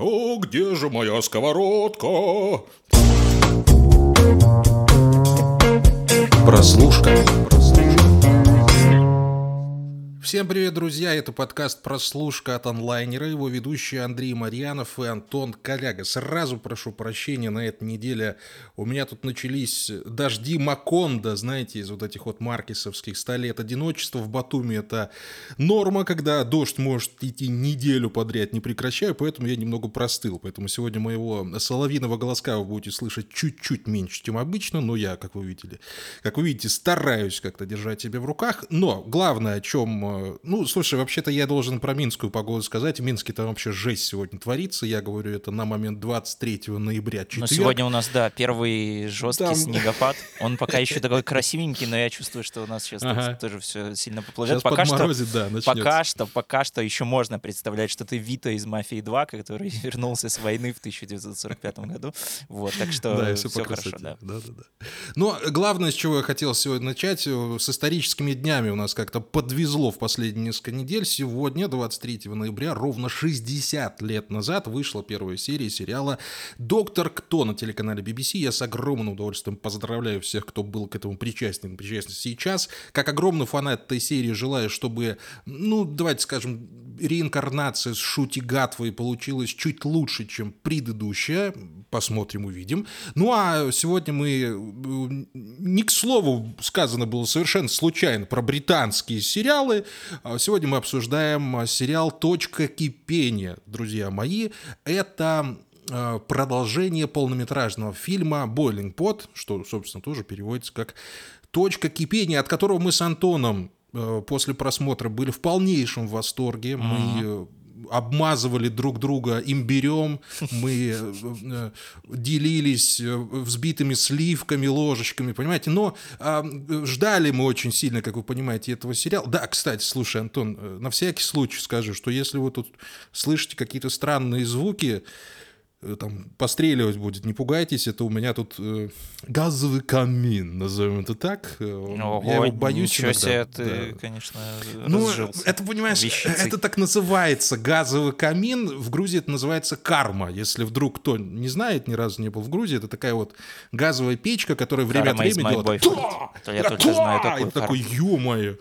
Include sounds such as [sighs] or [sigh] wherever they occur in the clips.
О, где же моя сковородка? Прослушка. Всем привет, друзья! Это подкаст «Прослушка» от онлайнера. Его ведущие Андрей Марьянов и Антон Коляга. Сразу прошу прощения, на этой неделе у меня тут начались дожди Маконда, знаете, из вот этих вот маркесовских. Стали лет одиночества в Батуми. Это норма, когда дождь может идти неделю подряд, не прекращая, поэтому я немного простыл. Поэтому сегодня моего соловиного голоска вы будете слышать чуть-чуть меньше, чем обычно, но я, как вы видели, как вы видите, стараюсь как-то держать себя в руках. Но главное, о чем ну, слушай, вообще-то я должен про минскую погоду сказать. В Минске там вообще жесть сегодня творится. Я говорю это на момент 23 ноября, четверг. Но сегодня у нас, да, первый жесткий там... снегопад. [laughs] Он пока еще такой красивенький, но я чувствую, что у нас сейчас ага. тоже все сильно поплывет. Сейчас пока что, да, пока что, пока что еще можно представлять, что ты Вита из «Мафии 2», который [laughs] вернулся с войны в 1945 году. Вот, так что да, все, все хорошо, да. Да, да, да. Но главное, с чего я хотел сегодня начать, э, с историческими днями у нас как-то подвезло в последние несколько недель. Сегодня, 23 ноября, ровно 60 лет назад, вышла первая серия сериала «Доктор Кто» на телеканале BBC. Я с огромным удовольствием поздравляю всех, кто был к этому причастен, причастен сейчас. Как огромный фанат этой серии желаю, чтобы, ну, давайте скажем, реинкарнация с Шути Гатвой получилась чуть лучше, чем предыдущая. Посмотрим, увидим. Ну, а сегодня мы, э, не к слову сказано было совершенно случайно про британские сериалы. А сегодня мы обсуждаем сериал «Точка кипения», друзья мои. Это а, продолжение полнометражного фильма «Бойлинг Пот», что, собственно, тоже переводится как «Точка кипения», от которого мы с Антоном после просмотра были в полнейшем восторге. Мы обмазывали друг друга имбирем, мы э, э, делились э, взбитыми сливками, ложечками, понимаете, но а, ждали мы очень сильно, как вы понимаете, этого сериала. Да, кстати, слушай, Антон, на всякий случай скажу, что если вы тут слышите какие-то странные звуки, там постреливать будет, не пугайтесь, это у меня тут э, газовый камин, назовем это так. Э, Ого, Я его боюсь ничего иногда. себе ты, да. конечно, Ну, разжился. это, понимаешь, Вещицей. это так называется, газовый камин, в Грузии это называется карма, если вдруг кто не знает, ни разу не был в Грузии, это такая вот газовая печка, которая время от времени делает... Я только знаю такую такой, ё-моё.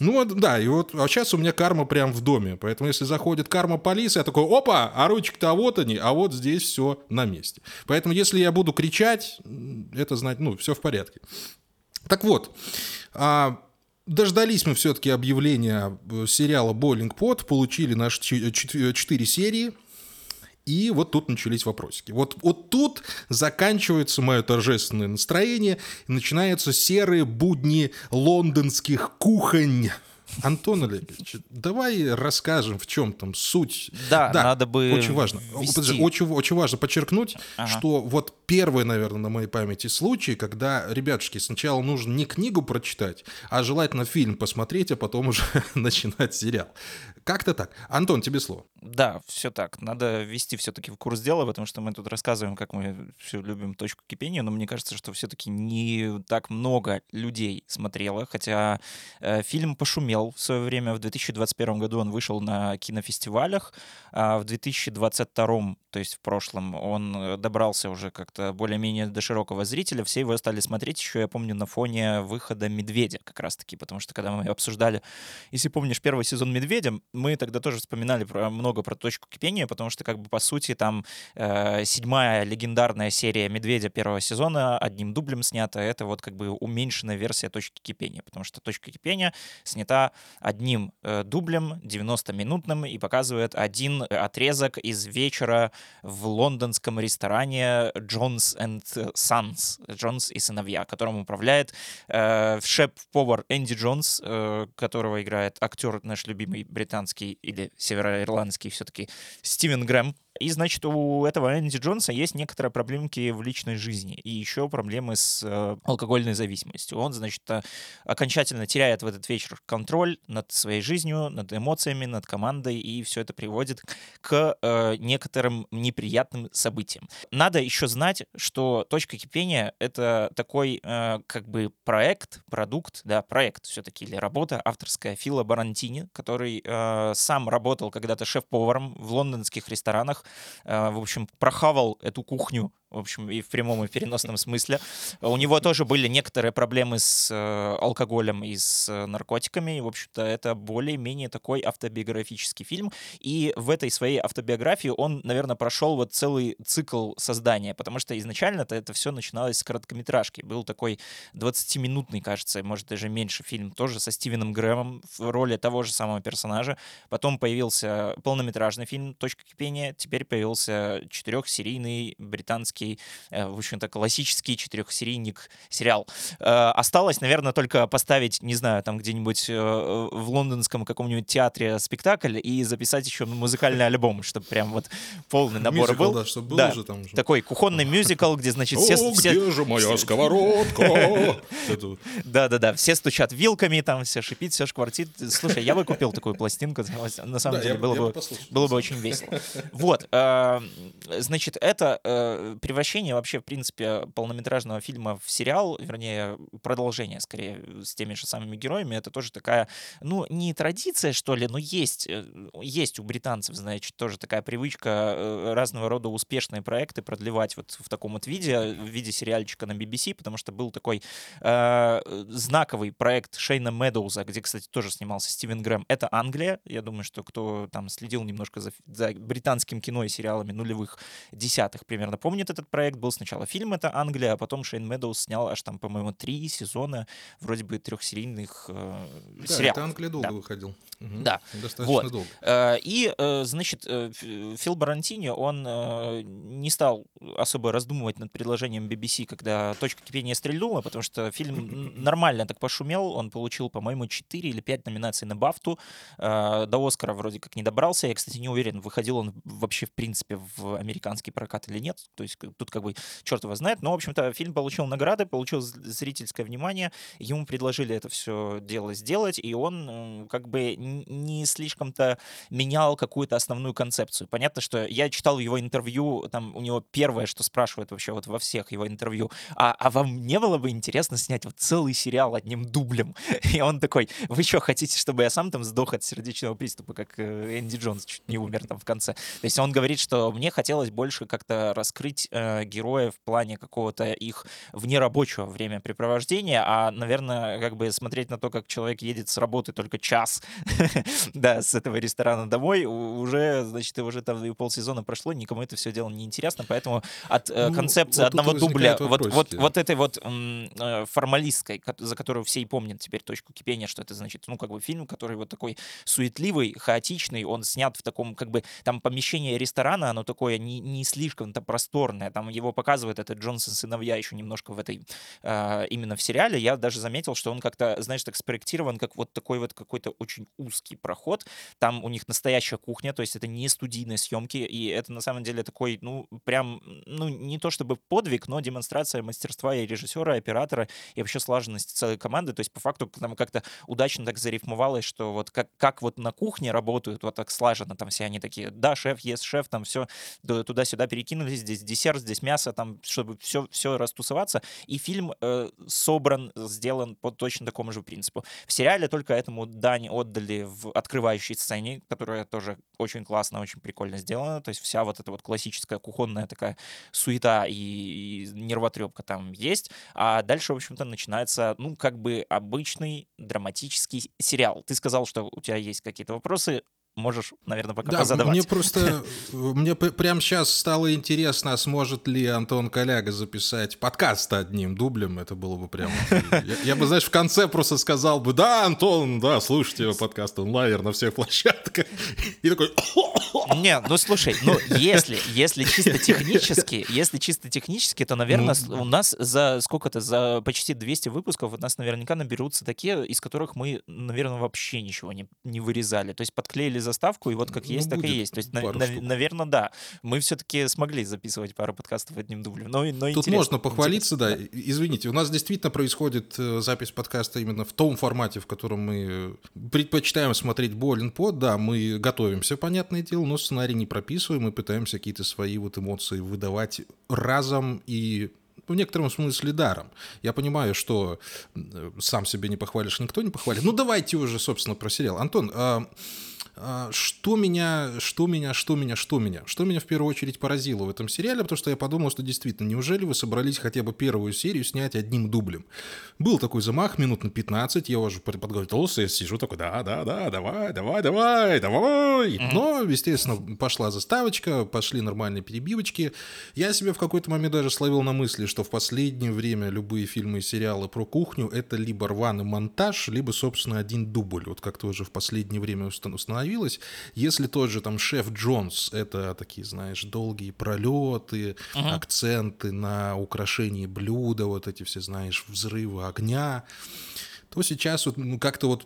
Ну вот, да, и вот а сейчас у меня карма прям в доме. Поэтому если заходит карма полиция, я такой, опа, а ручки-то вот они, а вот здесь все на месте. Поэтому если я буду кричать, это знать, ну, все в порядке. Так вот, а, Дождались мы все-таки объявления э, сериала «Бойлинг Пот», получили наши четыре серии – и вот тут начались вопросики. Вот, вот тут заканчивается мое торжественное настроение, начинаются серые будни лондонских кухонь. Антон Олегович, давай расскажем, в чем там суть. Да, да надо бы Очень важно. Подожди, очень, очень важно подчеркнуть, ага. что вот первый, наверное, на моей памяти случай, когда, ребятушки, сначала нужно не книгу прочитать, а желательно фильм посмотреть, а потом уже [laughs] начинать сериал. Как-то так. Антон, тебе слово. Да, все так. Надо ввести все-таки в курс дела, потому что мы тут рассказываем, как мы все любим точку кипения, но мне кажется, что все-таки не так много людей смотрело, хотя э, фильм пошумел в свое время. В 2021 году он вышел на кинофестивалях, а в 2022, то есть в прошлом, он э, добрался уже как-то более-менее до широкого зрителя. Все его стали смотреть еще, я помню, на фоне выхода «Медведя» как раз-таки, потому что когда мы обсуждали, если помнишь, первый сезон «Медведя», мы тогда тоже вспоминали про, много про точку кипения, потому что, как бы, по сути, там э, седьмая легендарная серия «Медведя» первого сезона одним дублем снята, это вот как бы уменьшенная версия точки кипения, потому что точка кипения снята одним э, дублем, 90-минутным, и показывает один отрезок из вечера в лондонском ресторане Jones and Sons, Джонс и сыновья, которым управляет э, шеф-повар Энди Джонс, э, которого играет актер наш любимый британский или североирландский все-таки Стивен Грэм, и, значит, у этого Энди Джонса есть некоторые проблемки в личной жизни и еще проблемы с э, алкогольной зависимостью. Он, значит, э, окончательно теряет в этот вечер контроль над своей жизнью, над эмоциями, над командой, и все это приводит к э, некоторым неприятным событиям. Надо еще знать, что «Точка кипения» — это такой э, как бы проект, продукт, да, проект все-таки, или работа авторская Фила Барантини, который э, сам работал когда-то шеф-поваром в лондонских ресторанах, в общем, прохавал эту кухню в общем, и в прямом, и в переносном смысле. У него тоже были некоторые проблемы с э, алкоголем и с э, наркотиками. И, в общем-то, это более-менее такой автобиографический фильм. И в этой своей автобиографии он, наверное, прошел вот целый цикл создания, потому что изначально-то это все начиналось с короткометражки. Был такой 20-минутный, кажется, может, даже меньше фильм, тоже со Стивеном Грэмом в роли того же самого персонажа. Потом появился полнометражный фильм «Точка кипения», теперь появился четырехсерийный британский классический, э, в общем-то, классический четырехсерийник сериал. Э, осталось, наверное, только поставить, не знаю, там где-нибудь э, в лондонском каком-нибудь театре спектакль и записать еще музыкальный [laughs] альбом, чтобы прям вот полный набор Мюзикл, был. да, чтобы был Да. уже там уже. Такой кухонный [laughs] мюзикл, где, значит, все... О, все- где же моя сковородка? [laughs] Да-да-да, все стучат вилками, там все шипит, все шквартит. Слушай, я бы купил такую пластинку, на самом деле было бы было очень весело. Вот, значит, это превращение вообще, в принципе, полнометражного фильма в сериал, вернее, продолжение, скорее, с теми же самыми героями, это тоже такая, ну, не традиция, что ли, но есть, э, есть у британцев, значит, тоже такая привычка э, разного рода успешные проекты продлевать вот в таком вот виде, в виде сериальчика на BBC, потому что был такой э, знаковый проект Шейна Медоуза, где, кстати, тоже снимался Стивен Грэм. Это Англия. Я думаю, что кто там следил немножко за, за британским кино и сериалами нулевых десятых примерно помнит этот проект. Был сначала фильм «Это Англия», а потом Шейн Медоуз снял аж там, по-моему, три сезона вроде бы трехсерийных э, Да, сериалов. это Англия долго Да. выходил. Мгм. Да. Достаточно Вот. долго. Э, И, э, значит, э, Фил Барантини, он не стал особо раздумывать над предложением BBC, когда «Точка кипения» стрельнула, потому что фильм [laughs] нормально так пошумел. Он получил, по-моему, 4 или 5 номинаций на Бафту. До Оскара вроде как не добрался. Я, кстати, не уверен, выходил он вообще, в принципе, в американский прокат или нет. То есть тут как бы черт его знает. Но, в общем-то, фильм получил награды, получил зрительское внимание. Ему предложили это все дело сделать, и он м, как бы не слишком-то менял какую-то основную концепцию. Понятно, что я читал его интервью, там у него первое, что спрашивают вообще вот во всех его интервью, а, а вам не было бы интересно снять вот целый сериал одним дублем? [laughs] И он такой, вы что, хотите, чтобы я сам там сдох от сердечного приступа, как э, Энди Джонс чуть не умер там в конце? То есть он говорит, что мне хотелось больше как-то раскрыть э, героев в плане какого-то их внерабочего времяпрепровождения, а, наверное, как бы смотреть на то, как человек едет с работы только час, [laughs] да, с этого ресторана домой, уже, значит, уже там и полсезона прошло, никому это все дело не интересно, поэтому от э, Ну, концепции вот тут одного дубля, вот, вот, вот этой вот э, формалистской, ко- за которую все и помнят теперь точку кипения, что это значит, ну, как бы фильм, который вот такой суетливый, хаотичный, он снят в таком, как бы, там помещение ресторана, оно такое не, не слишком-то просторное, там его показывает этот Джонсон сыновья еще немножко в этой, э, именно в сериале, я даже заметил, что он как-то, знаешь, так спроектирован, как вот такой вот какой-то очень узкий проход, там у них настоящая кухня, то есть это не студийные съемки, и это на самом деле такой, ну, прям, ну, не то чтобы подвиг, но демонстрация мастерства и режиссера, и оператора, и вообще слаженности целой команды, то есть по факту там как-то удачно так зарифмовалось, что вот как, как вот на кухне работают, вот так слаженно, там все они такие, да, шеф, ест шеф, там все туда-сюда перекинулись, здесь десерт, здесь мясо, там, чтобы все, все растусоваться, и фильм э, собран, сделан по точно такому же принципу. В сериале только этому дань отдали в открывающей сцене, которая тоже очень классно, очень прикольно сделана. То есть вся вот эта вот классическая кухонная такая суета и, и нервотрепка там есть. А дальше, в общем-то, начинается, ну, как бы обычный драматический сериал. Ты сказал, что у тебя есть какие-то вопросы. Можешь, наверное, пока Да, позадавать. мне просто, [laughs] мне прямо сейчас стало интересно, а сможет ли Антон Коляга записать подкаст одним дублем, это было бы прямо... [laughs] Я, я бы, знаешь, в конце просто сказал бы, да, Антон, да, слушайте подкаст, он лайер на всех площадках. [laughs] И такой, Не, ну слушай, ну если, если чисто технически, если чисто технически, то, наверное, Ну. у нас за сколько-то, за почти 200 выпусков у нас наверняка наберутся такие, из которых мы, наверное, вообще ничего не, не вырезали. То есть подклеили заставку, и вот как Ну, есть, так и есть. То есть, пару штук. наверное, да. Мы все-таки смогли записывать пару подкастов одним дублем. Но, но Тут можно похвалиться, интересно, да. Извините, у нас действительно происходит э, запись подкаста именно в том формате, в котором мы э, предпочитаем смотреть Болин под. Да, мы готовимся, понятное дело, но сценарий не прописываем и пытаемся какие-то свои вот эмоции выдавать разом и в некотором смысле даром. Я понимаю, что э, сам себе не похвалишь, никто не похвалит. Ну, давайте уже, собственно, про сериал. Антон, А, что меня, что меня, что меня, что меня? Что меня в первую очередь поразило в этом сериале, потому что я подумал, что действительно, неужели вы собрались хотя бы первую серию снять одним дублем? Был такой замах минут на 15, я уже подготовился, я сижу такой, да, да, да, давай, давай, давай, давай. Но, естественно, пошла заставочка, пошли нормальные перебивочки. Я себя в какой-то момент даже словил на мысли, что в последнее время любые фильмы и сериалы про кухню — это либо рваный монтаж, либо, собственно, один дубль. Вот как-то уже в последнее время установил остановилась. Если тот же там шеф Джонс, это такие, знаешь, долгие пролеты, uh-huh. акценты на украшении блюда, вот эти все, знаешь, взрывы огня, то сейчас вот ну, как-то вот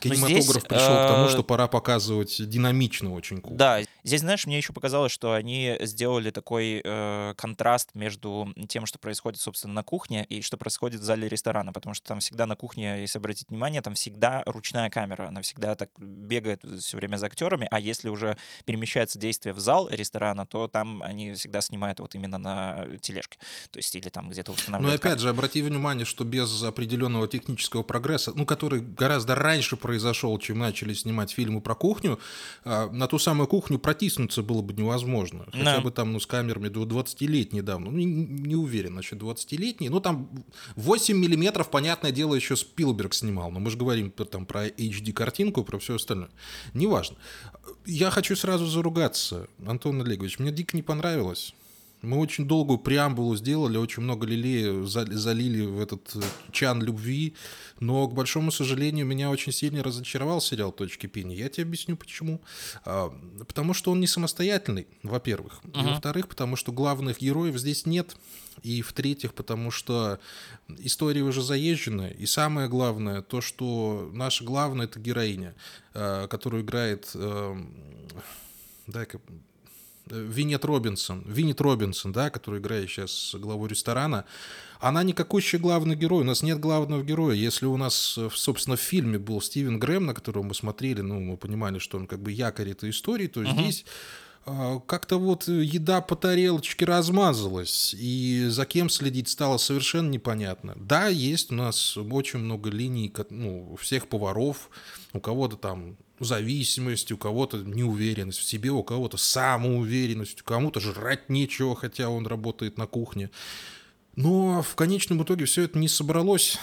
кинематограф здесь, пришел к тому, что э, пора показывать динамично очень кухню. Да, здесь, знаешь, мне еще показалось, что они сделали такой э, контраст между тем, что происходит, собственно, на кухне и что происходит в зале ресторана, потому что там всегда на кухне, если обратить внимание, там всегда ручная камера, она всегда так бегает все время за актерами, а если уже перемещается действие в зал ресторана, то там они всегда снимают вот именно на тележке, то есть или там где-то устанавливают. Но опять же, обрати внимание, что без определенного технического прогресса, ну, который гораздо раньше произошел, чем начали снимать фильмы про кухню, а, на ту самую кухню протиснуться было бы невозможно. Хотя да. бы там, ну, с камерами 20 лет недавно. Ну, не, не уверен насчет 20-летней. Ну, там 8 миллиметров, понятное дело, еще Спилберг снимал. Но мы же говорим там про HD-картинку, про все остальное. Неважно. Я хочу сразу заругаться, Антон Олегович. Мне дико не понравилось. Мы очень долгую преамбулу сделали, очень много лилей залили в этот э, чан любви, но, к большому сожалению, меня очень сильно разочаровал сериал «Точки Пини». Я тебе объясню, почему. А, потому что он не самостоятельный, во-первых. Uh-huh. И, во-вторых, потому что главных героев здесь нет. И, в-третьих, потому что история уже заезженная. И самое главное, то, что наша главная — это героиня, а, которую играет... Эм, дай-ка Винет Робинсон, Винет Робинсон, да, который играет сейчас главу ресторана, она никакущий главный герой, у нас нет главного героя. Если у нас, собственно, в фильме был Стивен Грэм, на которого мы смотрели, ну, мы понимали, что он как бы якорь этой истории, то uh-huh. здесь а, как-то вот еда по тарелочке размазалась, и за кем следить стало совершенно непонятно. Да, есть у нас очень много линий, ну, всех поваров, у кого-то там зависимость, у кого-то неуверенность в себе, у кого-то самоуверенность, у кому-то жрать нечего, хотя он работает на кухне. Но в конечном итоге все это не собралось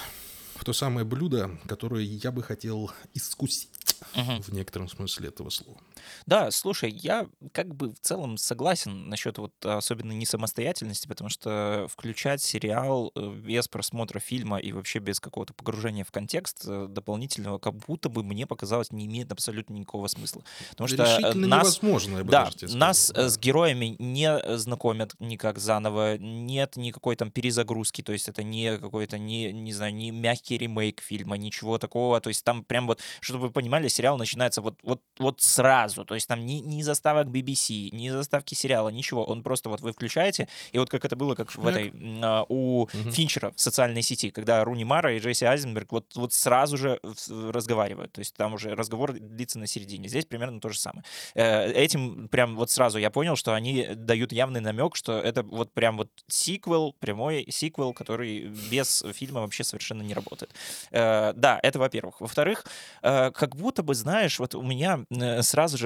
в то самое блюдо, которое я бы хотел искусить угу. в некотором смысле этого слова. Да, слушай, я как бы в целом согласен насчет вот особенно не самостоятельности, потому что включать сериал э, без просмотра фильма и вообще без какого-то погружения в контекст э, дополнительного, как будто бы мне показалось, не имеет абсолютно никакого смысла. Потому что э, Решительно нас, невозможно, я бы да, даже нас да. с героями не знакомят никак заново, нет никакой там перезагрузки, то есть это не какой-то, не, не знаю, не мягкий ремейк фильма, ничего такого, то есть там прям вот, чтобы вы понимали, сериал начинается вот, вот, вот сразу, то есть там ни, ни заставок BBC, ни заставки сериала, ничего. Он просто вот вы включаете, и вот как это было как в этой а, у угу. Финчера в социальной сети, когда Руни Мара и Джесси Айзенберг вот, вот сразу же разговаривают. То есть там уже разговор длится на середине. Здесь примерно то же самое. Э, этим прям вот сразу я понял, что они дают явный намек, что это вот прям вот сиквел, прямой сиквел, который без фильма вообще совершенно не работает. Э, да, это во-первых. Во-вторых, э, как будто бы, знаешь, вот у меня сразу же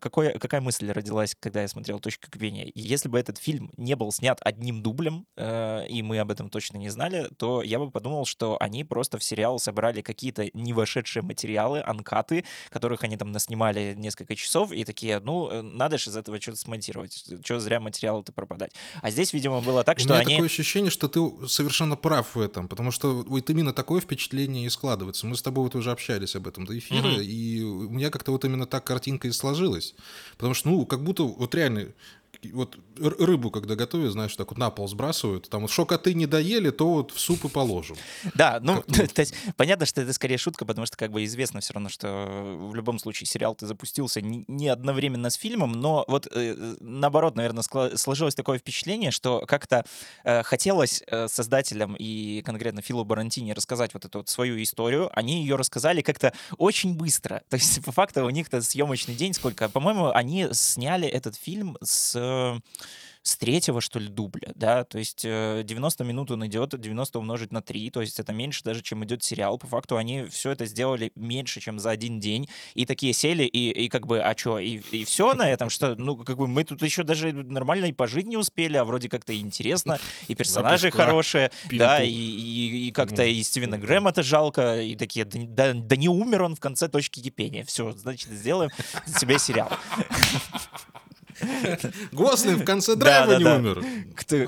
какой, какая мысль родилась, когда я смотрел «Точка кипения»? Если бы этот фильм не был снят одним дублем, э, и мы об этом точно не знали, то я бы подумал, что они просто в сериал собрали какие-то не вошедшие материалы, анкаты, которых они там наснимали несколько часов, и такие, ну, э, надо же из этого что-то смонтировать, что зря материалы-то пропадать. А здесь, видимо, было так, что У меня они... такое ощущение, что ты совершенно прав в этом, потому что вот именно такое впечатление и складывается. Мы с тобой вот уже общались об этом до эфира, угу. и у меня как-то вот именно так картинка и сложилось. Потому что, ну, как будто вот реально вот рыбу, когда готовят, знаешь, так вот на пол сбрасывают, там вот шокоты не доели, то вот в суп и положим. Да, ну, [laughs] то есть, понятно, что это скорее шутка, потому что как бы известно все равно, что в любом случае сериал ты запустился не одновременно с фильмом, но вот э, наоборот, наверное, сложилось такое впечатление, что как-то э, хотелось э, создателям и конкретно Филу Барантини рассказать вот эту вот свою историю, они ее рассказали как-то очень быстро, [laughs] то есть по факту у них-то съемочный день сколько, по-моему, они сняли этот фильм с с третьего, что ли, дубля, да, то есть 90 минут он идет, 90 умножить на 3, то есть это меньше даже, чем идет сериал. По факту они все это сделали меньше, чем за один день, и такие сели, и, и как бы, а что, и, и все на этом, что, ну, как бы мы тут еще даже нормально и пожить не успели, а вроде как-то интересно, и персонажи хорошие, да, и, и, и как-то и Стивена Грэма-то жалко, и такие, да, да не умер он в конце точки кипения, все, значит, сделаем себе сериал. [laughs] Гослин в конце драйва не умер.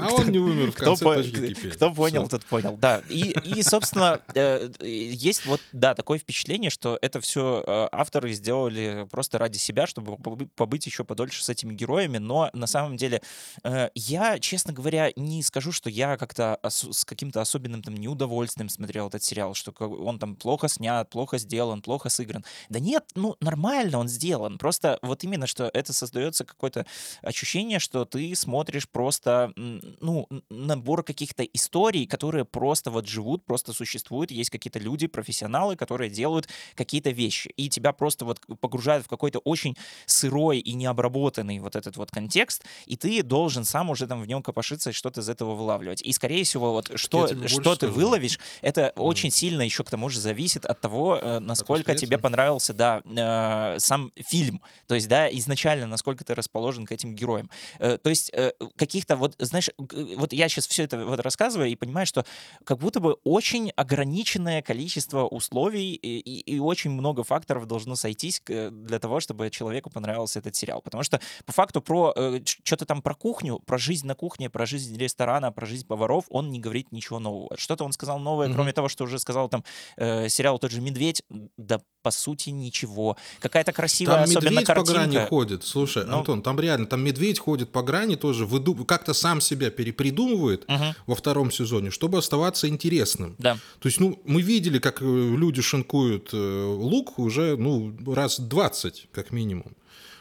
А он не умер в конце Кто понял, тот понял. Да. И, собственно, э, есть вот, да, такое впечатление, что это все э, авторы сделали просто ради себя, чтобы побыть еще подольше с этими героями. Но на самом деле э, я, честно говоря, не скажу, что я как-то с каким-то особенным там неудовольствием смотрел этот сериал, что он там плохо снят, плохо сделан, плохо сыгран. Да нет, ну нормально он сделан. Просто вот именно, что это создается какой-то ощущение, что ты смотришь просто, ну, набор каких-то историй, которые просто вот живут, просто существуют. Есть какие-то люди, профессионалы, которые делают какие-то вещи. И тебя просто вот погружают в какой-то очень сырой и необработанный вот этот вот контекст, и ты должен сам уже там в нем копошиться и что-то из этого вылавливать. И, скорее всего, вот что, что ты выловишь, это mm. очень сильно еще к тому же зависит от того, э, насколько тебе понравился, да, э, сам фильм. То есть, да, изначально, насколько ты расположен расположен к этим героям. Э, то есть э, каких-то вот, знаешь, вот я сейчас все это вот рассказываю и понимаю, что как будто бы очень ограниченное количество условий и, и, и очень много факторов должно сойтись для того, чтобы человеку понравился этот сериал. Потому что по факту про э, что-то там про кухню, про жизнь на кухне, про жизнь ресторана, про жизнь поваров он не говорит ничего нового. Что-то он сказал новое, mm-hmm. кроме того, что уже сказал там э, сериал тот же «Медведь», да по сути ничего. Какая-то красивая, там особенно медведь картинка. по грани ходит. Слушай, ну, Антон, там реально, там медведь ходит по грани тоже, выду... как-то сам себя перепридумывает угу. во втором сезоне, чтобы оставаться интересным. Да. То есть, ну, мы видели, как э, люди шинкуют э, лук уже, ну, раз 20, как минимум.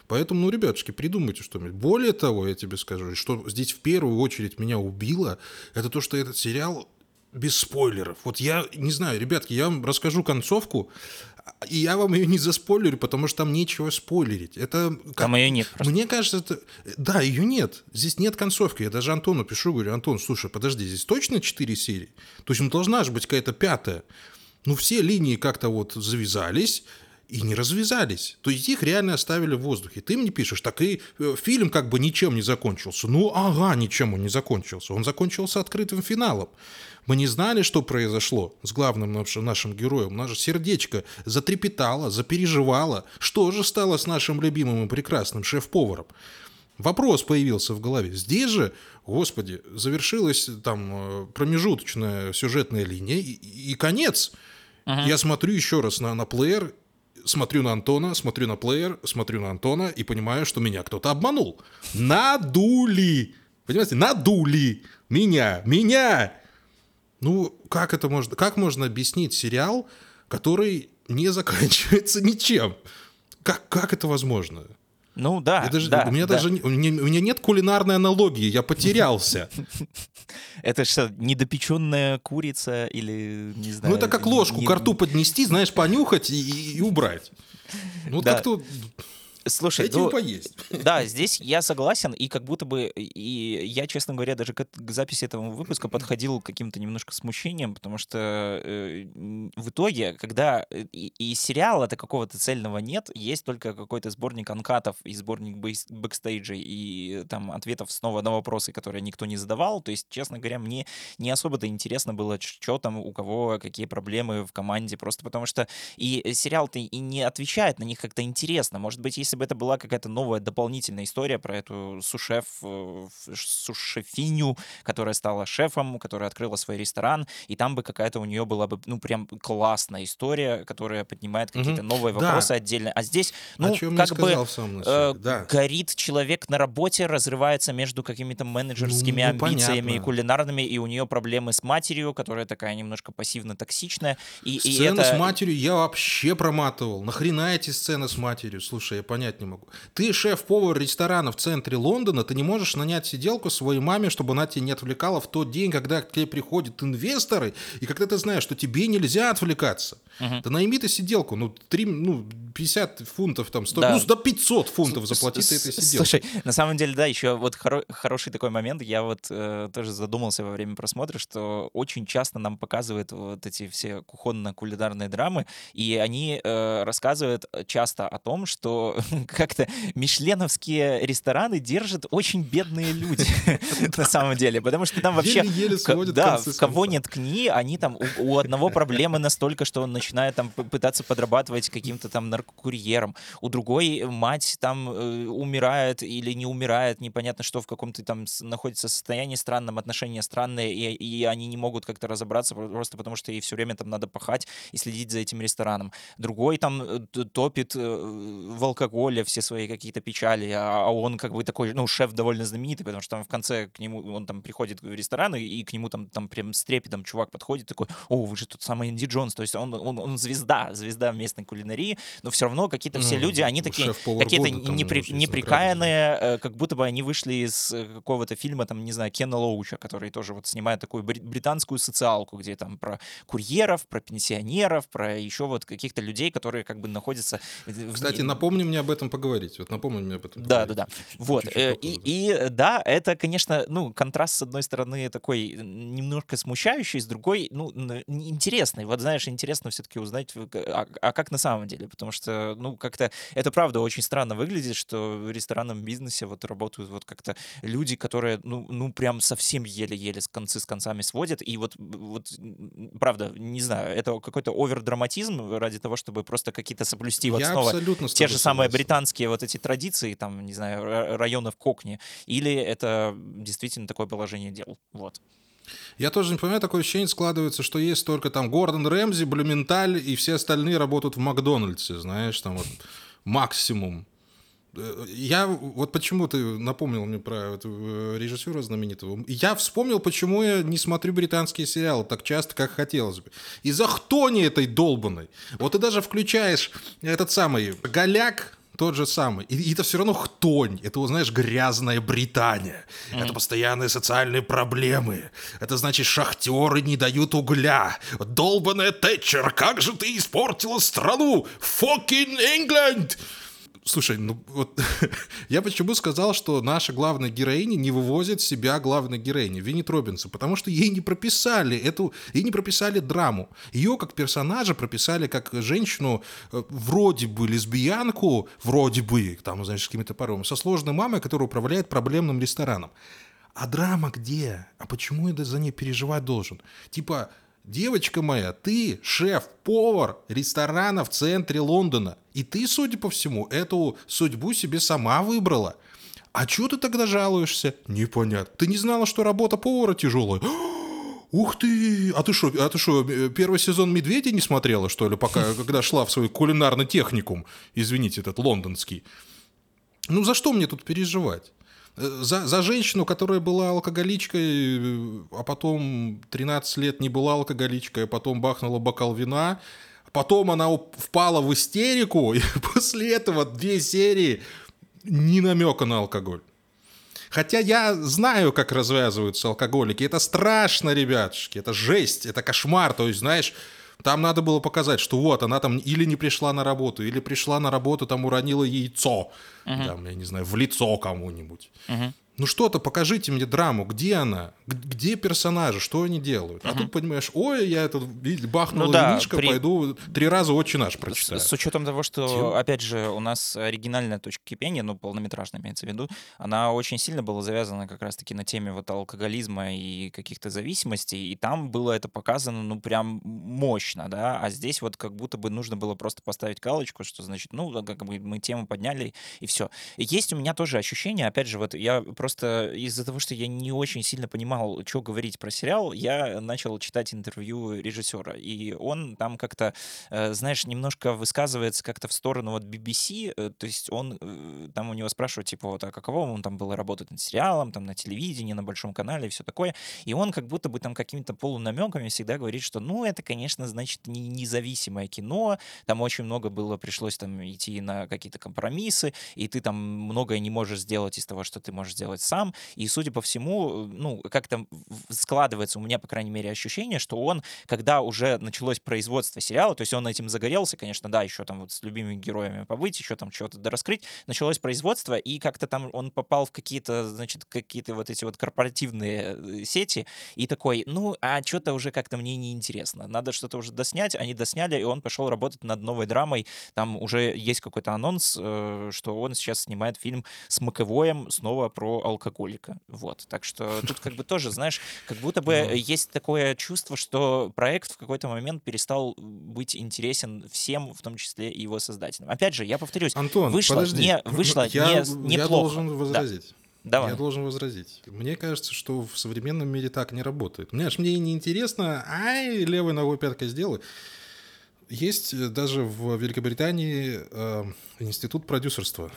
Поэтому, ну, ребятушки, придумайте что-нибудь. Более того, я тебе скажу, что здесь в первую очередь меня убило, это то, что этот сериал без спойлеров. Вот я не знаю, ребятки, я вам расскажу концовку. И я вам ее не заспойлерю, потому что там нечего спойлерить. Это как... Там ее нет. Просто. Мне кажется, это... да, ее нет. Здесь нет концовки. Я даже Антону пишу, говорю, Антон, слушай, подожди, здесь точно 4 серии? То есть, ну, должна же быть какая-то пятая. Ну, все линии как-то вот завязались, и не развязались. То есть их реально оставили в воздухе. Ты мне пишешь, так и э, фильм как бы ничем не закончился. Ну, ага, ничем он не закончился. Он закончился открытым финалом. Мы не знали, что произошло с главным нашим, нашим героем. Наше сердечко затрепетало, запереживало. Что же стало с нашим любимым и прекрасным шеф-поваром? Вопрос появился в голове. Здесь же, господи, завершилась там э, промежуточная сюжетная линия и, и конец. Ага. Я смотрю еще раз на, на плеер смотрю на Антона, смотрю на плеер, смотрю на Антона и понимаю, что меня кто-то обманул. Надули! Понимаете, надули! Меня! Меня! Ну, как это можно... Как можно объяснить сериал, который не заканчивается ничем? Как, как это возможно? Ну да, даже, да. У меня да. даже у меня, у меня нет кулинарной аналогии, я потерялся. [laughs] Это что, недопеченная курица или не знаю? Ну это как ложку к рту поднести, знаешь, понюхать и, и убрать. Ну как-то Слушай, Этим ну, поесть. [laughs] Да, здесь я согласен, и как будто бы, и я, честно говоря, даже к, к записи этого выпуска подходил каким-то немножко смущением, потому что э, в итоге, когда э, и, и сериала-то какого-то цельного нет, есть только какой-то сборник uncut ов и сборник бэкстейджей, и там ответов снова на вопросы, которые никто не задавал, то есть, честно говоря, мне не особо-то интересно было, что там, у кого какие проблемы в команде, просто потому что и сериал-то и не отвечает на них как-то интересно, может быть, если если бы это была какая-то новая дополнительная история про эту сушеф, э, сушефиню, которая стала шефом, которая открыла свой ресторан, и там бы какая-то у нее была бы, ну, прям классная история, которая поднимает какие-то новые вопросы да. отдельно. А здесь, ну, как бы э, да. горит человек на работе, разрывается между какими-то менеджерскими ну, амбициями понятно. и кулинарными, и у нее проблемы с матерью, которая такая немножко пассивно-токсичная. И, сцены и это... с матерью я вообще проматывал. Нахрена эти сцены с матерью? Слушай, я понятно понять не могу. Ты шеф-повар ресторана в центре Лондона, ты не можешь нанять сиделку своей маме, чтобы она тебя не отвлекала в тот день, когда к тебе приходят инвесторы, и когда ты знаешь, что тебе нельзя отвлекаться. Угу. Да найми ты сиделку, ну, 3, ну, 50 фунтов там, 100, да. ну, до 500 фунтов заплати ты этой сиделке. Слушай, на самом деле, да, еще вот хоро- хороший такой момент, я вот э, тоже задумался во время просмотра, что очень часто нам показывают вот эти все кухонно-кулинарные драмы, и они э, рассказывают часто о том, что [laughs] как-то мишленовские рестораны держат очень бедные люди [laughs] на самом деле, потому что там вообще... Да, кого нет кни, они там... У одного проблемы настолько, что он начинает там пытаться подрабатывать каким-то там наркокурьером, у другой мать там э, умирает или не умирает, непонятно что, в каком-то там находится состоянии странном, отношения странные, и, и они не могут как-то разобраться просто потому, что ей все время там надо пахать и следить за этим рестораном. Другой там э, топит э, в алкоголе все свои какие-то печали, а, а он как бы такой, ну, шеф довольно знаменитый, потому что там в конце к нему, он там приходит в ресторан, и, и к нему там, там прям с трепетом чувак подходит, такой, о, вы же тот самый Инди Джонс, то есть он, он, он звезда, звезда местной кулинарии, но все равно какие-то все ну, люди, они такие какие-то непри, неприкаянные, э, как будто бы они вышли из какого-то фильма, там, не знаю, Кена Лоуча, который тоже вот снимает такую британскую социалку, где там про курьеров, про пенсионеров, про еще вот каких-то людей, которые как бы находятся... Кстати, напомни мне об этом поговорить. Вот напомни мне об этом. Да, да, да. Вот. Э, и, и да, это, конечно, ну, контраст, с одной стороны, такой немножко смущающий, с другой, ну, интересный. Вот, знаешь, интересно все-таки узнать, а, а как на самом деле, потому что, ну, как-то это правда очень странно выглядит, что в ресторанном бизнесе вот работают вот как-то люди, которые, ну, ну прям совсем еле-еле с концы с концами сводят, и вот, вот правда, не знаю, это какой-то овердраматизм ради того, чтобы просто какие-то соблюсти вот Я снова те же самые британские вот эти традиции, там, не знаю, районов Кокни, или это действительно такое положение дел, вот. Я тоже не понимаю, такое ощущение складывается, что есть только там Гордон Рэмзи, Блюменталь, и все остальные работают в Макдональдсе, знаешь, там вот максимум. Э, я вот почему ты напомнил мне про этого режиссера знаменитого. Я вспомнил, почему я не смотрю британские сериалы так часто, как хотелось бы. Из-за хтони этой долбанной. Вот ты даже включаешь этот самый голяк, тот же самый. И, и это все равно хтонь. Это, знаешь, грязная Британия. Mm. Это постоянные социальные проблемы. Это значит, шахтеры не дают угля. Долбаная Тэтчер, как же ты испортила страну? Fucking England! Слушай, ну вот [laughs] я почему сказал, что наша главная героиня не вывозит себя главной героини, Виннит Робинса, потому что ей не прописали эту, ей не прописали драму. Ее как персонажа прописали как женщину, э, вроде бы лесбиянку, вроде бы, там, знаешь, с какими-то порывами, со сложной мамой, которая управляет проблемным рестораном. А драма где? А почему я за ней переживать должен? Типа, Девочка моя, ты шеф-повар ресторана в центре Лондона. И ты, судя по всему, эту судьбу себе сама выбрала. А чё ты тогда жалуешься? Непонятно. Ты не знала, что работа повара тяжелая? [gasps] Ух ты! А ты что, а ты что, первый сезон «Медведя» не смотрела, что ли, пока, [laughs] когда шла в свой кулинарный техникум? Извините, этот лондонский. Ну, за что мне тут переживать? За, за женщину, которая была алкоголичкой, э, а потом 13 лет не была алкоголичкой, а потом бахнула бокал вина, потом она впала в истерику, [laughs] и после этого две серии ни намека на алкоголь. Хотя я знаю, как развязываются алкоголики. Это страшно, ребятушки. Это жесть, это кошмар. То есть, знаешь, там надо было показать, что вот она там или не пришла на работу, или пришла на работу, там уронила яйцо, uh-huh. там, я не знаю, в лицо кому-нибудь. Uh-huh. Ну что-то покажите мне драму, где она, где персонажи, что они делают. А тут понимаешь, ой, я это бахнул ну, да, винишко, при... пойду три раза «Отче наш» прочитаю. С, с учетом того, что, Тем... опять же, у нас оригинальная точка кипения, ну, полнометражная имеется в виду, она очень сильно была завязана как раз-таки на теме вот алкоголизма и каких-то зависимостей, и там было это показано, ну, прям мощно, да, а здесь вот как будто бы нужно было просто поставить галочку, что, значит, ну, как бы мы тему подняли, и все. есть у меня тоже ощущение, опять же, вот я просто просто из-за того, что я не очень сильно понимал, что говорить про сериал, я начал читать интервью режиссера. И он там как-то, э, знаешь, немножко высказывается как-то в сторону вот BBC. Э, то есть он, э, там у него спрашивают, типа, вот, а каково он там было работать над сериалом, там на телевидении, на большом канале и все такое. И он как будто бы там какими-то полунамеками всегда говорит, что, ну, это, конечно, значит, не независимое кино, там очень много было, пришлось там идти на какие-то компромиссы, и ты там многое не можешь сделать из того, что ты можешь сделать сам. И, судя по всему, ну, как-то складывается у меня, по крайней мере, ощущение, что он, когда уже началось производство сериала, то есть он этим загорелся, конечно, да, еще там вот с любимыми героями побыть, еще там чего-то дораскрыть, началось производство, и как-то там он попал в какие-то, значит, какие-то вот эти вот корпоративные э, сети, и такой, ну, а что-то уже как-то мне не интересно, надо что-то уже доснять, они досняли, и он пошел работать над новой драмой, там уже есть какой-то анонс, э, что он сейчас снимает фильм с Маковоем. Снова про алкоголика, вот, так что тут как бы тоже, знаешь, как будто бы есть такое чувство, что проект в какой-то момент перестал быть интересен всем, в том числе и его создателям. Опять же, я повторюсь, Антон, вышло, подожди. не, вышло я, не, я неплохо. должен возразить. Давай. Я должен возразить. Мне кажется, что в современном мире так не работает. Мне аж мне не интересно, ай, левой ногой пяткой сделай. Есть э, даже в Великобритании э, институт продюсерства,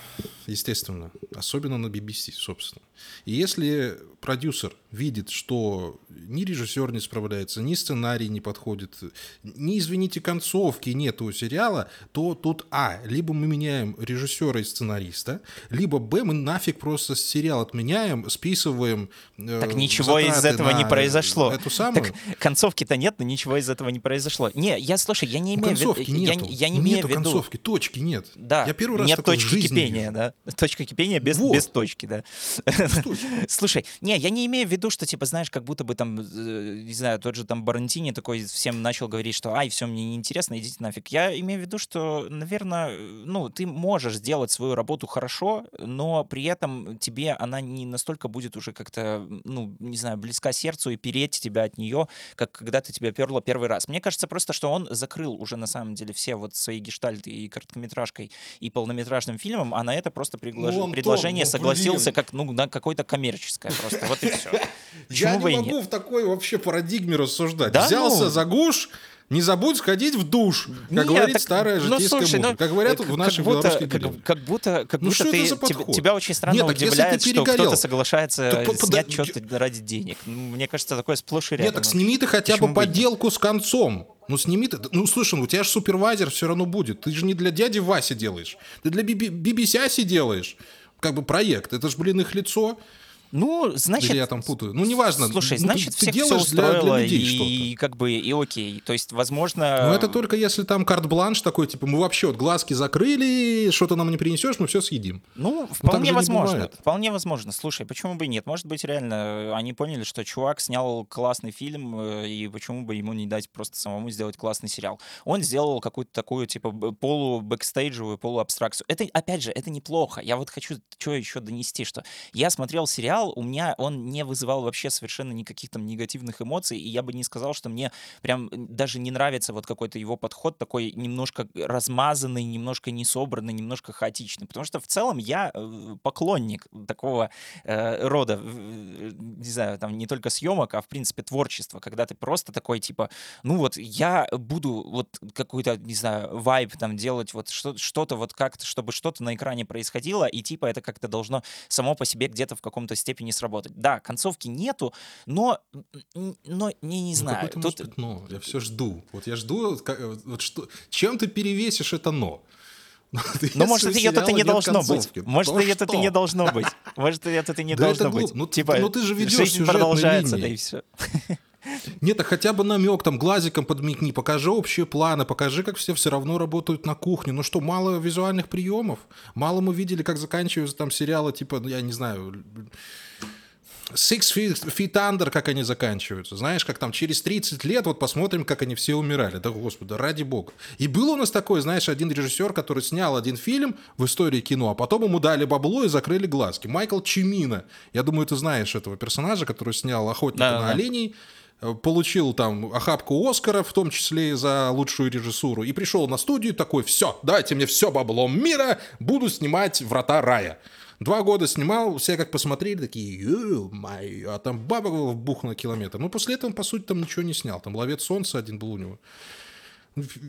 естественно, особенно на BBC, собственно. И если продюсер видит, что ни режиссер не справляется, ни сценарий не подходит, ни, извините, концовки нет у сериала, то тут, а, либо мы меняем режиссера и сценариста, либо, б, мы нафиг просто сериал отменяем, списываем э, Так ничего из этого не произошло. Эту самую. Так концовки-то нет, но ничего из этого не произошло. Не, я, слушай, я не имею в виду... Я, я не имею нету в виду... концовки, точки нет. Да, я первый раз нет такой точки кипения, вижу. да? [laughs] Точка кипения без, Вот. без точки, да. [laughs] Слушай, не, я не имею в виду, что, типа, знаешь, как будто бы там, не знаю, тот же там Барантини такой всем начал говорить, что, ай, все мне неинтересно, идите нафиг. Я имею в виду, что, наверное, ну, ты можешь сделать свою работу хорошо, но при этом тебе она не настолько будет уже как-то, ну, не знаю, близка сердцу и переть тебя от нее, как когда ты тебя перла первый раз. Мне кажется просто, что он закрыл уже на самом деле все вот свои гештальты и короткометражкой, и полнометражным фильмом, а на это просто приглаж- Ну, предложение ну, согласился блин. как, ну, на какое-то коммерческое просто. Вот и все. [laughs] Я не могу в такой вообще парадигме рассуждать. Да Взялся ну? за гуш, не забудь сходить в душ, как Нет, говорит так, старая ну, житейская слушай, мудрость. ну, как говорят э, в наших будто, белорусских как, как будто, как Ну, будто ты, тебя, тебя очень странно Нет, так если удивляет, что кто-то соглашается по- снять пода- что-то ради денег. Ну, Мне кажется, такое сплошь и рядом. Нет, так сними ты хотя Почему бы поделку с концом. Ну, сними ты. Ну, слушай, ну, у тебя же супервайзер все равно будет. Ты же не для дяди Васи делаешь. Ты для BBC делаешь. Как бы проект. Это же, блин, их лицо. Ну, значит... Или я там путаю. Ну, неважно. Слушай, Ну, ты- значит, ты всех все делаешь для- для устроило, людей и, что-то. как бы, и окей. То есть, возможно... Но это только если там карт-бланш такой, типа, мы вообще вот глазки закрыли, что-то нам не принесешь, мы все съедим. Ну, так вполне не возможно. Вполне возможно. Слушай, почему бы и нет? Может быть, реально э, они поняли, что чувак снял классный фильм, э, и почему бы ему не дать просто самому сделать классный сериал. Он сделал какую-то такую, типа, полу-бэкстейджевую, полуабстракцию. Это, опять же, это неплохо. Я вот хочу что еще донести, что я смотрел сериал, у меня он не вызывал вообще совершенно никаких там негативных эмоций, и я бы не сказал, что мне прям даже не нравится вот какой-то его подход такой немножко размазанный, немножко несобранный, немножко хаотичный. Потому что в целом я э, поклонник такого э, рода, не знаю, там не только съемок, а в принципе творчества, когда ты просто такой типа, ну вот я буду вот какой-то, не знаю, вайб там делать, вот что- что-то вот как-то, чтобы что-то на экране происходило, и типа это как-то должно само по себе где-то в каком-то степени сработать. Да, концовки нету, но, но не, не Ну, знаю. может Тут, быть но. Я все жду. Вот я жду, вот как- вот что, чем ты перевесишь это но? [laughs] Ну, может, ее тут и не должно быть. Может, то ее тут и не должно быть. Может, ее тут и не это должно быть. ну, ну, ты же ведешь сюжетной продолжается, да и все. [laughs] Нет, а хотя бы намек, там, глазиком подмигни, покажи общие планы, покажи, как все все равно работают на кухне. Ну что, мало визуальных приемов? Мало мы видели, как заканчиваются там сериалы, типа, ну, я не знаю, Six Feet, Feet Under, как они заканчиваются. Знаешь, как там через 30 лет, вот посмотрим, как они все умирали. Да, господи, ради бога. И был у нас такой, знаешь, один режиссер, который снял один фильм в истории кино, а потом ему дали бабло и закрыли глазки. Майкл Чимина. Я думаю, ты знаешь этого персонажа, который снял «Охотника Да-да-да. на оленей», э, получил там охапку Оскаров, в том числе и за лучшую режиссуру, и пришел на студию такой, все, дайте мне все бабло мира, буду снимать «Врата рая». Два года снимал, все как посмотрели, такие, май, а там баба бух на километр. Ну, после этого, по сути, там ничего не снял. Там «Ловец солнца» один был у него.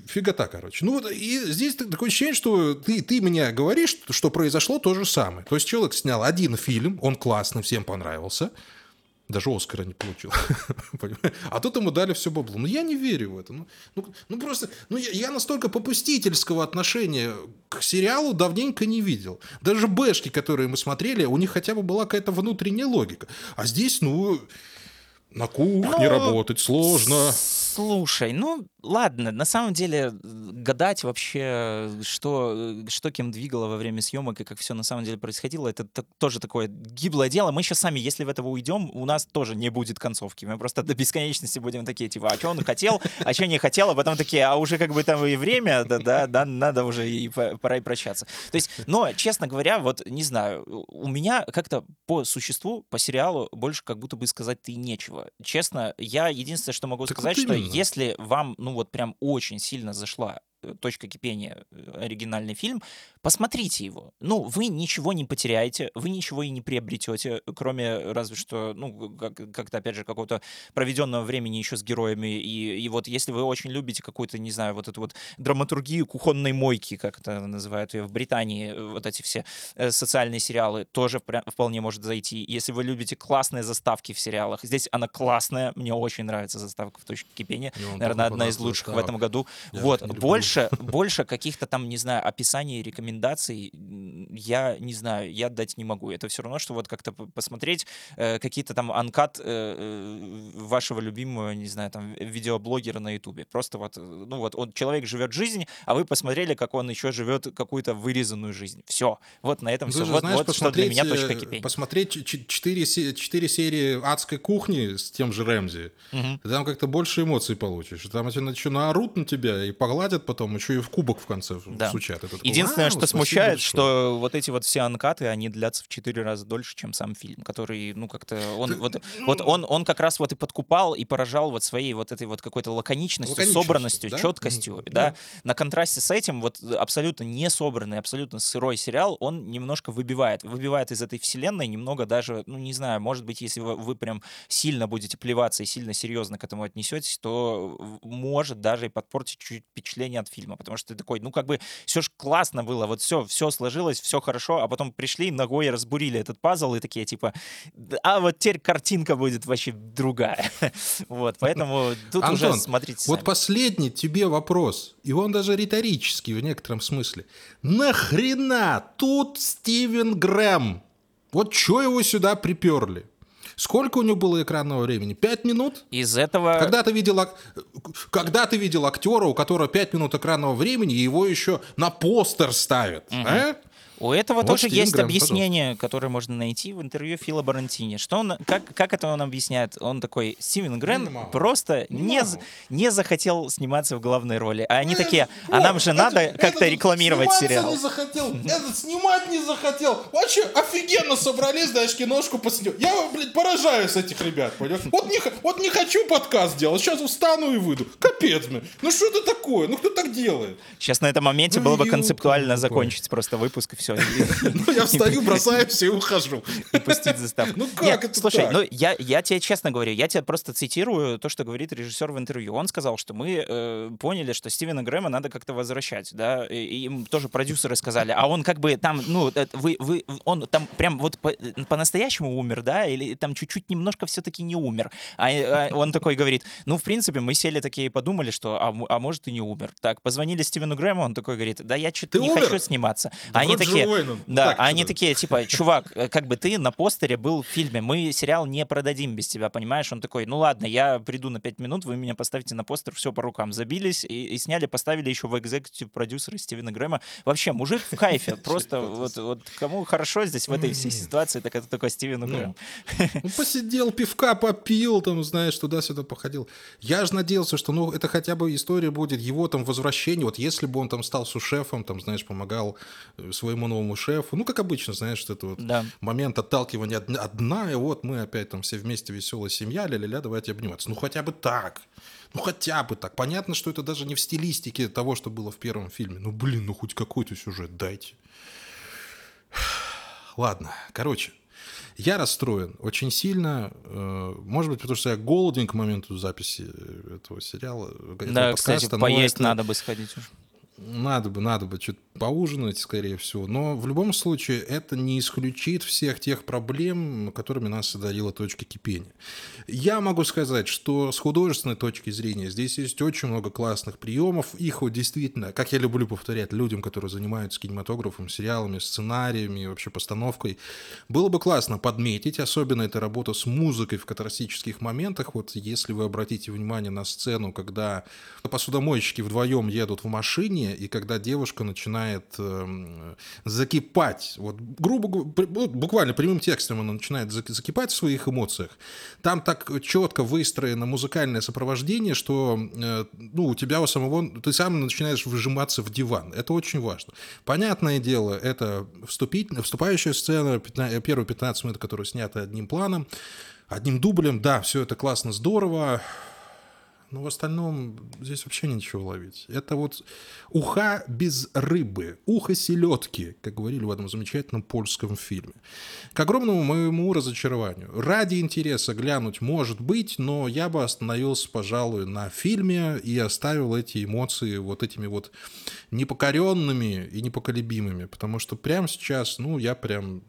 Фигота, короче. Ну вот, и здесь такое ощущение, что ты, ты мне говоришь, что произошло то же самое. То есть человек снял один фильм, он классный, всем понравился, даже Оскара не получил. [laughs] а тут ему дали все бабло. Ну, я не верю в это. Ну, ну, ну просто, ну, я, я настолько попустительского отношения к сериалу давненько не видел. Даже бэшки, которые мы смотрели, у них хотя бы была какая-то внутренняя логика. А здесь, ну, на кухне ну, работать сложно. Слушай, ну ладно, на самом деле гадать вообще, что, что кем двигало во время съемок и как все на самом деле происходило, это тоже такое гиблое дело. Мы сейчас сами, если в этого уйдем, у нас тоже не будет концовки. Мы просто до бесконечности будем такие, типа, а что он хотел, а что не хотел, а потом такие, а уже как бы там и время, да, да, да надо уже и пора и прощаться. То есть, но, честно говоря, вот, не знаю, у меня как-то по существу, по сериалу больше как будто бы сказать-то и нечего. Честно, я единственное, что могу так сказать, вот что если вам, ну вот прям очень сильно зашла Э, точка кипения э, оригинальный фильм, посмотрите его. Ну, вы ничего не потеряете, вы ничего и не приобретете, кроме разве что, ну, как-то, опять же, какого-то проведенного времени еще с героями. И, и вот если вы очень любите какую-то, не знаю, вот эту вот драматургию кухонной мойки, как это называют ее в Британии, э, вот эти все социальные сериалы, тоже вполне может зайти. Если вы любите классные заставки в сериалах, здесь она классная, мне очень нравится заставка в точке кипения, наверное, одна из лучших в этом году. Я вот, больше больше, каких-то там, не знаю, описаний, рекомендаций я не знаю, я дать не могу. Это все равно, что вот как-то посмотреть э, какие-то там анкат э, э, вашего любимого, не знаю, там видеоблогера на Ютубе. Просто вот, ну вот, он человек живет жизнь, а вы посмотрели, как он еще живет какую-то вырезанную жизнь. Все. Вот на этом все. вот, знаешь, вот что для меня точка э, кипения. Посмотреть четыре, четыре серии адской кухни с тем же Рэмзи, угу. ты там как-то больше эмоций получишь. Там еще наорут на тебя и погладят потом еще и в кубок в конце да. сучат. Единственное, что смущает, что вот эти вот все анкаты, они длятся в четыре раза дольше, чем сам фильм, который, ну, как-то, он, Ты, вот, ну... вот он, он как раз вот и подкупал, и поражал вот своей вот этой вот какой-то лаконичностью, собранностью, да? четкостью, mm-hmm. да? На контрасте с этим вот абсолютно не собранный, абсолютно сырой сериал, он немножко выбивает, выбивает из этой вселенной немного даже, ну, не знаю, может быть, если вы, вы прям сильно будете плеваться и сильно серьезно к этому отнесетесь, то может даже и подпортить чуть впечатление от фильма, потому что ты такой, ну как бы все ж классно было, вот все, все сложилось, все хорошо, а потом пришли, ногой разбурили этот пазл и такие типа, а вот теперь картинка будет вообще другая. [laughs] Вот, поэтому тут Антон, уже смотрите Вот последний тебе вопрос, и он даже риторический в некотором смысле. Нахрена тут Стивен Грэм? Вот что его сюда приперли? Сколько у него было экранного времени? Пять минут? Из этого... Когда ты видел, когда ты видел актера, у которого пять минут экранного времени, его еще на постер ставят, угу. а? У этого вот тоже есть объяснение, пожалуйста. которое можно найти в интервью Фила Барантини. Что он, как, как это он объясняет? Он такой, Стивен Грен no. просто не, не захотел сниматься в главной роли. А они э, такие, а нам же надо как-то рекламировать сериал. не захотел, этот снимать не захотел. Вообще офигенно собрались, знаешь, киношку посмотрел. Я, блядь, поражаюсь этих ребят, понимаешь? Вот не, вот не хочу подкаст делать, сейчас встану и выйду. Капец, мне. Ну что это такое? Ну кто так делает? Сейчас на этом моменте ну, было бы концептуально закончить просто выпуск и все все. [laughs] Ну, я встаю, [laughs] бросаю все и ухожу. И пустить заставку. [laughs] Ну, как это Слушай, ну, я, тебе честно говорю, я тебе просто цитирую то, что говорит режиссер в интервью. Он сказал, что мы э, поняли, что Стивена Грэма надо как-то возвращать, да, и им тоже продюсеры сказали, а он как бы там, ну, э, вы, вы, он там прям вот по-настоящему умер, да, или там чуть-чуть немножко все-таки не умер. А, а он такой говорит, ну, в принципе, мы сели такие и подумали, что, а, а может и не умер. Так, позвонили Стивену Грэму, он такой говорит, да я что-то не умер? хочу сниматься. Да они такие, такие, Воином. да, так, они такие, типа, [laughs] чувак, э, как бы ты на постере был в фильме, мы сериал не продадим без тебя, понимаешь? Он такой, ну ладно, я приду на 5 минут, вы меня поставите на постер, все по рукам. Забились и, и сняли, поставили еще в экзекутив продюсера Стивена Грэма. Вообще, мужик в кайфе, [laughs] просто вот, вот кому хорошо здесь в этой всей ситуации, так это только Стивен ну, Грэм. [laughs] Ну, посидел, пивка попил, там, знаешь, туда-сюда походил. Я же надеялся, что, ну, это хотя бы история будет его там возвращение, вот если бы он там стал сушефом, там, знаешь, помогал э, своему новому шефу. Ну, как обычно, знаешь, что это вот да. момент отталкивания от дна, и вот мы опять там все вместе веселая семья, ля-ля-ля, давайте обниматься. Ну, хотя бы так. Ну, хотя бы так. Понятно, что это даже не в стилистике того, что было в первом фильме. Ну, блин, ну хоть какой-то сюжет дайте. [sighs] ладно, короче, я расстроен очень сильно. Э, может быть, потому что я голоден к моменту записи этого сериала. Этого да, подкаста, кстати, поесть это... надо бы сходить уже. Надо бы, надо бы что-то поужинать, скорее всего. Но в любом случае это не исключит всех тех проблем, которыми нас одарила точка кипения. Я могу сказать, что с художественной точки зрения здесь есть очень много классных приемов. Их вот действительно, как я люблю повторять людям, которые занимаются кинематографом, сериалами, сценариями, вообще постановкой, было бы классно подметить, особенно эта работа с музыкой в катарсических моментах. Вот если вы обратите внимание на сцену, когда посудомойщики вдвоем едут в машине, состояние, и когда девушка начинает э, закипать, вот грубо буквально прямым текстом она начинает закипать в своих эмоциях, там так четко выстроено музыкальное сопровождение, что э, ну, у тебя у самого, ты сам начинаешь выжиматься в диван. Это очень важно. Понятное дело, это вступить, вступающая сцена, 15, первые 15 минут, которые сняты одним планом, одним дублем, да, все это классно, здорово, но в остальном здесь вообще ничего ловить. Это вот уха без рыбы, ухо селедки, как говорили в этом замечательном польском фильме. К огромному моему разочарованию. Ради интереса глянуть может быть, но я бы остановился, пожалуй, на фильме и оставил эти эмоции вот этими вот непокоренными и непоколебимыми, потому что прямо сейчас, ну, я прям,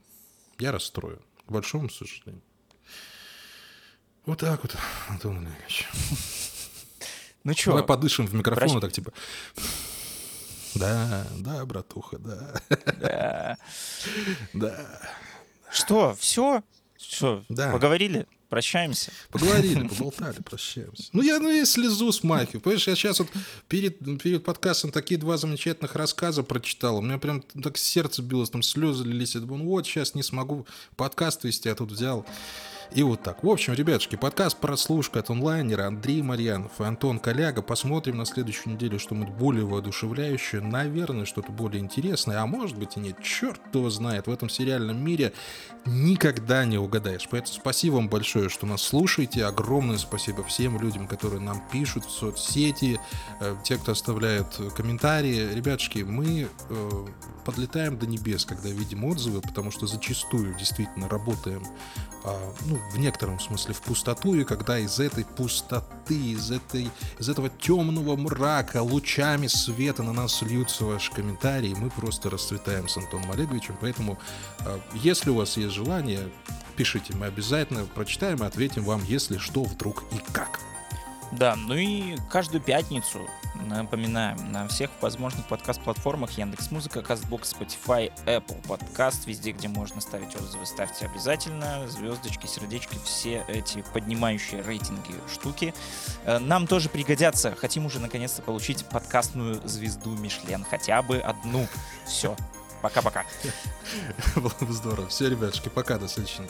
я расстроен, к большому сожалению. Вот так вот, Антон Олегович. Ну что? Давай подышим в микрофон, Прощ... так типа... [laughs] Да, да, братуха, да. Да. [laughs] Да. Что, все? Что, да. поговорили? Прощаемся. Поговорили, [laughs] поболтали, прощаемся. Ну, я, ну, я слезу с Махи. Понимаешь, я сейчас вот перед, перед подкастом такие два замечательных рассказа прочитал. У меня прям так сердце билось, там слезы лились. Я думаю, ну вот, сейчас не смогу подкаст вести, а тут взял. И вот так. В общем, ребятушки, подкаст «Прослушка» от онлайнера Андрей Марьянов и Антон Коляга. Посмотрим на следующую неделю что-нибудь более воодушевляющее. Наверное, что-то более интересное. А может быть и нет. Черт его знает. В этом сериальном мире никогда не угадаешь. Поэтому спасибо вам большое, что нас слушаете. Огромное спасибо всем людям, которые нам пишут в соцсети, э, те, кто оставляет комментарии. Ребятушки, мы э, подлетаем до небес, когда видим отзывы, потому что зачастую действительно работаем а, в некотором смысле в пустоту, и когда из этой пустоты, из, этой, из этого темного мрака лучами света на нас льются ваши комментарии, мы просто расцветаем с Антоном Олеговичем, поэтому а, если у вас есть желание, пишите, мы обязательно прочитаем и ответим вам, если что, вдруг и как. Да, ну и каждую пятницу, напоминаем, на всех возможных подкаст-платформах Яндекс Музыка, Castbox, Spotify, Apple Podcast, везде, где можно ставить отзывы, ставьте обязательно, звездочки, сердечки, все эти поднимающие рейтинги штуки. Э, нам тоже пригодятся, хотим уже наконец-то получить подкастную звезду Мишлен, хотя бы одну. Все, пока-пока. [laughs] Было бы здорово. Все, ребятушки, пока, до следующего.